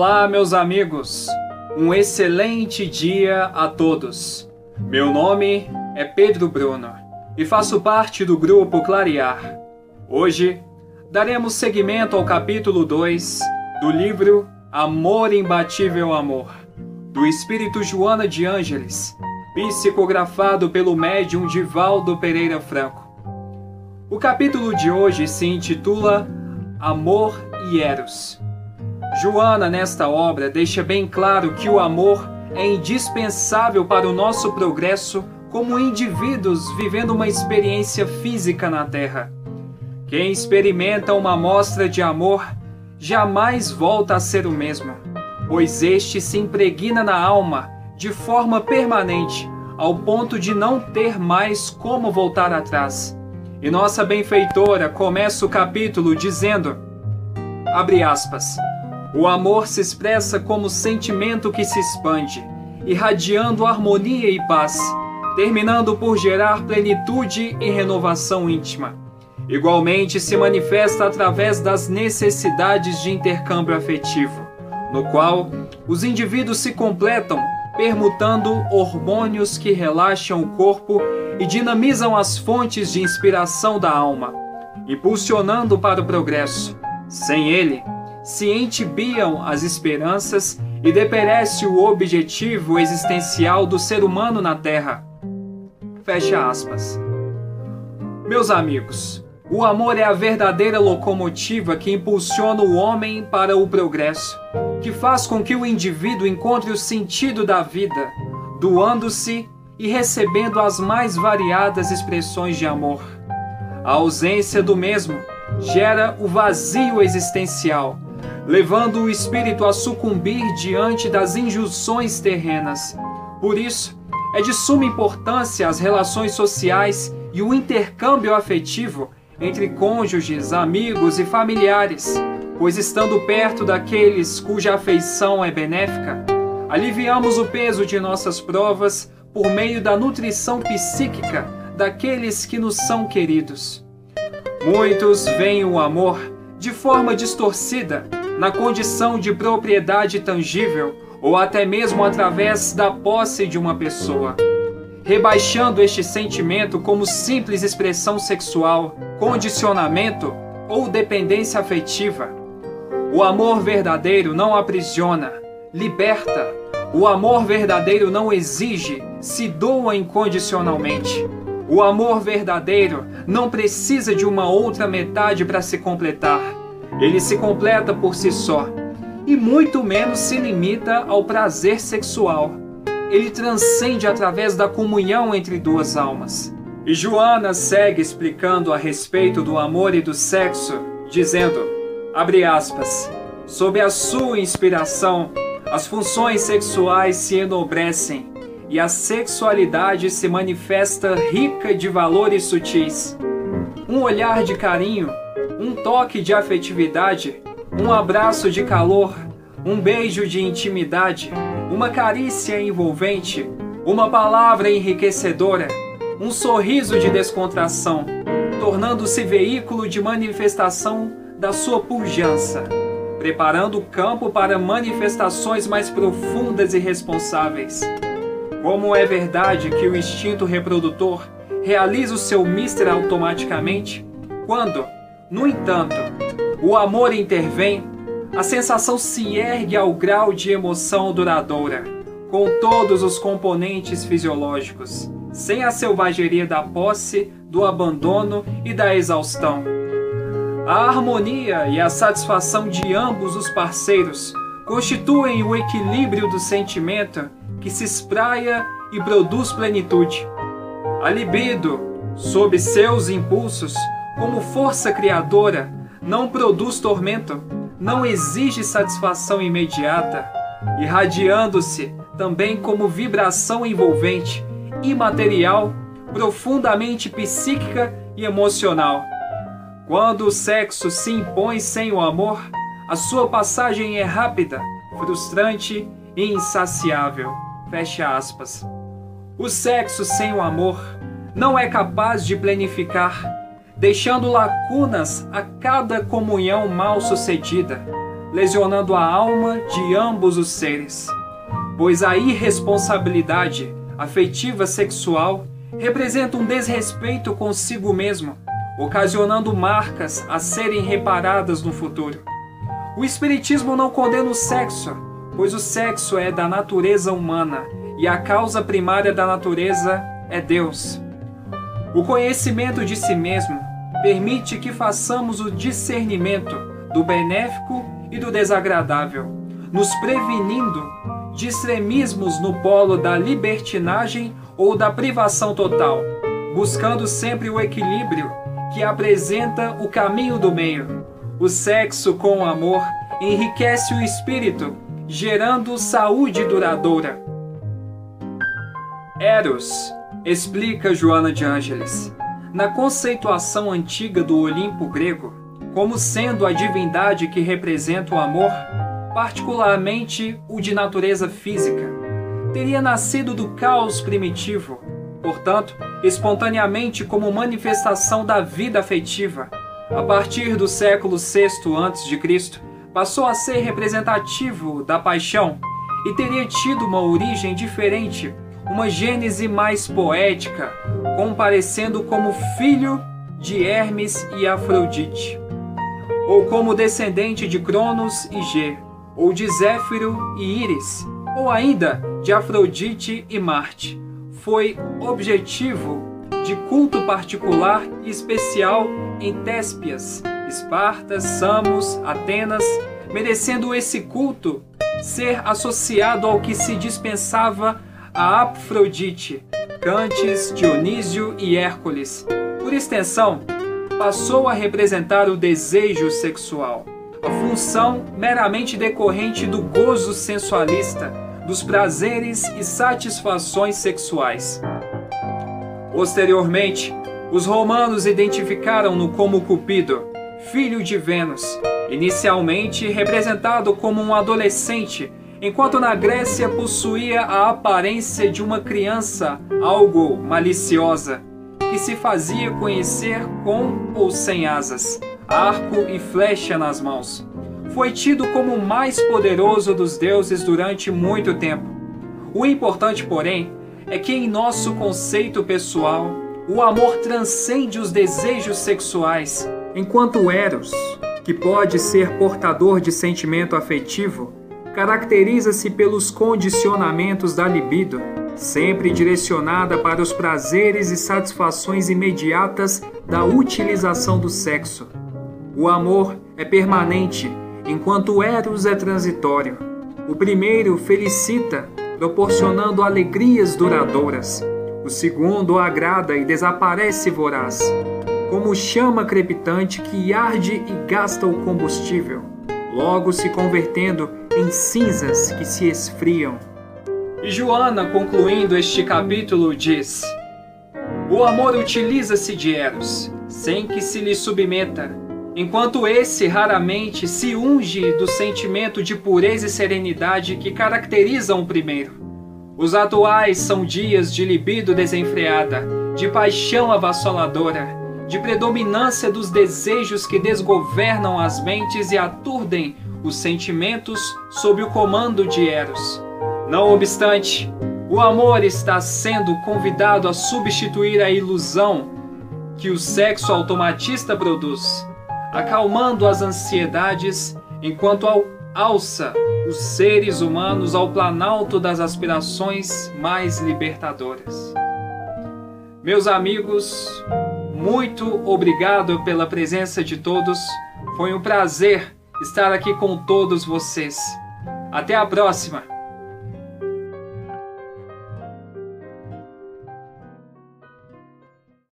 Olá, meus amigos. Um excelente dia a todos. Meu nome é Pedro Bruno e faço parte do grupo Clarear. Hoje daremos seguimento ao capítulo 2 do livro Amor Imbatível Amor, do espírito Joana de Ângeles, psicografado pelo médium Divaldo Pereira Franco. O capítulo de hoje se intitula Amor e Eros. Joana, nesta obra, deixa bem claro que o amor é indispensável para o nosso progresso como indivíduos vivendo uma experiência física na Terra. Quem experimenta uma amostra de amor jamais volta a ser o mesmo, pois este se impregna na alma de forma permanente, ao ponto de não ter mais como voltar atrás. E nossa benfeitora começa o capítulo dizendo: abre aspas. O amor se expressa como sentimento que se expande, irradiando harmonia e paz, terminando por gerar plenitude e renovação íntima. Igualmente se manifesta através das necessidades de intercâmbio afetivo, no qual os indivíduos se completam, permutando hormônios que relaxam o corpo e dinamizam as fontes de inspiração da alma, impulsionando para o progresso. Sem ele, se entibiam as esperanças e deperece o objetivo existencial do ser humano na Terra. Fecha aspas. Meus amigos, o amor é a verdadeira locomotiva que impulsiona o homem para o progresso, que faz com que o indivíduo encontre o sentido da vida, doando-se e recebendo as mais variadas expressões de amor. A ausência do mesmo gera o vazio existencial levando o espírito a sucumbir diante das injunções terrenas. Por isso, é de suma importância as relações sociais e o intercâmbio afetivo entre cônjuges, amigos e familiares, pois estando perto daqueles cuja afeição é benéfica, aliviamos o peso de nossas provas por meio da nutrição psíquica daqueles que nos são queridos. Muitos veem o amor de forma distorcida na condição de propriedade tangível ou até mesmo através da posse de uma pessoa, rebaixando este sentimento como simples expressão sexual, condicionamento ou dependência afetiva. O amor verdadeiro não aprisiona, liberta. O amor verdadeiro não exige, se doa incondicionalmente. O amor verdadeiro não precisa de uma outra metade para se completar ele se completa por si só e muito menos se limita ao prazer sexual. Ele transcende através da comunhão entre duas almas. E Joana segue explicando a respeito do amor e do sexo, dizendo, abre aspas, sob a sua inspiração, as funções sexuais se enobrecem e a sexualidade se manifesta rica de valores sutis. Um olhar de carinho um toque de afetividade, um abraço de calor, um beijo de intimidade, uma carícia envolvente, uma palavra enriquecedora, um sorriso de descontração, tornando-se veículo de manifestação da sua pujança, preparando o campo para manifestações mais profundas e responsáveis. Como é verdade que o instinto reprodutor realiza o seu mister automaticamente, quando, no entanto, o amor intervém, a sensação se ergue ao grau de emoção duradoura, com todos os componentes fisiológicos, sem a selvageria da posse, do abandono e da exaustão. A harmonia e a satisfação de ambos os parceiros constituem o equilíbrio do sentimento que se espraia e produz plenitude. A libido, sob seus impulsos, como força criadora, não produz tormento, não exige satisfação imediata, irradiando-se também como vibração envolvente, imaterial, profundamente psíquica e emocional. Quando o sexo se impõe sem o amor, a sua passagem é rápida, frustrante e insaciável. Fecha aspas. O sexo sem o amor não é capaz de planificar deixando lacunas a cada comunhão mal sucedida, lesionando a alma de ambos os seres. Pois a irresponsabilidade afetiva sexual representa um desrespeito consigo mesmo, ocasionando marcas a serem reparadas no futuro. O Espiritismo não condena o sexo, pois o sexo é da natureza humana e a causa primária da natureza é Deus. O conhecimento de si mesmo permite que façamos o discernimento do benéfico e do desagradável, nos prevenindo de extremismos no polo da libertinagem ou da privação total, buscando sempre o equilíbrio que apresenta o caminho do meio. O sexo com amor enriquece o espírito, gerando saúde duradoura. Eros, explica Joana de Ângeles, na conceituação antiga do Olimpo grego, como sendo a divindade que representa o amor, particularmente o de natureza física, teria nascido do caos primitivo, portanto, espontaneamente como manifestação da vida afetiva. A partir do século VI a.C., passou a ser representativo da paixão e teria tido uma origem diferente, uma gênese mais poética, comparecendo como filho de Hermes e Afrodite, ou como descendente de Cronos e G, ou de Zéfiro e Íris, ou ainda de Afrodite e Marte. Foi objetivo de culto particular e especial em Téspias, Esparta, Samos, Atenas, merecendo esse culto ser associado ao que se dispensava a Afrodite, Cantes, Dionísio e Hércules. Por extensão, passou a representar o desejo sexual, a função meramente decorrente do gozo sensualista, dos prazeres e satisfações sexuais. Posteriormente, os romanos identificaram-no como Cupido, filho de Vênus, inicialmente representado como um adolescente, enquanto na Grécia possuía a aparência de uma criança algo maliciosa, que se fazia conhecer com ou sem asas, arco e flecha nas mãos. Foi tido como o mais poderoso dos deuses durante muito tempo. O importante, porém, é que em nosso conceito pessoal, o amor transcende os desejos sexuais, enquanto Eros, que pode ser portador de sentimento afetivo, caracteriza-se pelos condicionamentos da libido, sempre direcionada para os prazeres e satisfações imediatas da utilização do sexo. O amor é permanente, enquanto o Eros é transitório. O primeiro felicita, proporcionando alegrias duradouras. O segundo agrada e desaparece voraz como chama crepitante que arde e gasta o combustível, logo se convertendo em cinzas que se esfriam. E Joana, concluindo este capítulo, diz: O amor utiliza-se de Eros, sem que se lhe submeta, enquanto esse raramente se unge do sentimento de pureza e serenidade que caracterizam o primeiro. Os atuais são dias de libido desenfreada, de paixão avassaladora, de predominância dos desejos que desgovernam as mentes e aturdem os sentimentos sob o comando de Eros. Não obstante, o amor está sendo convidado a substituir a ilusão que o sexo automatista produz, acalmando as ansiedades enquanto alça os seres humanos ao planalto das aspirações mais libertadoras. Meus amigos, muito obrigado pela presença de todos. Foi um prazer estar aqui com todos vocês. Até a próxima!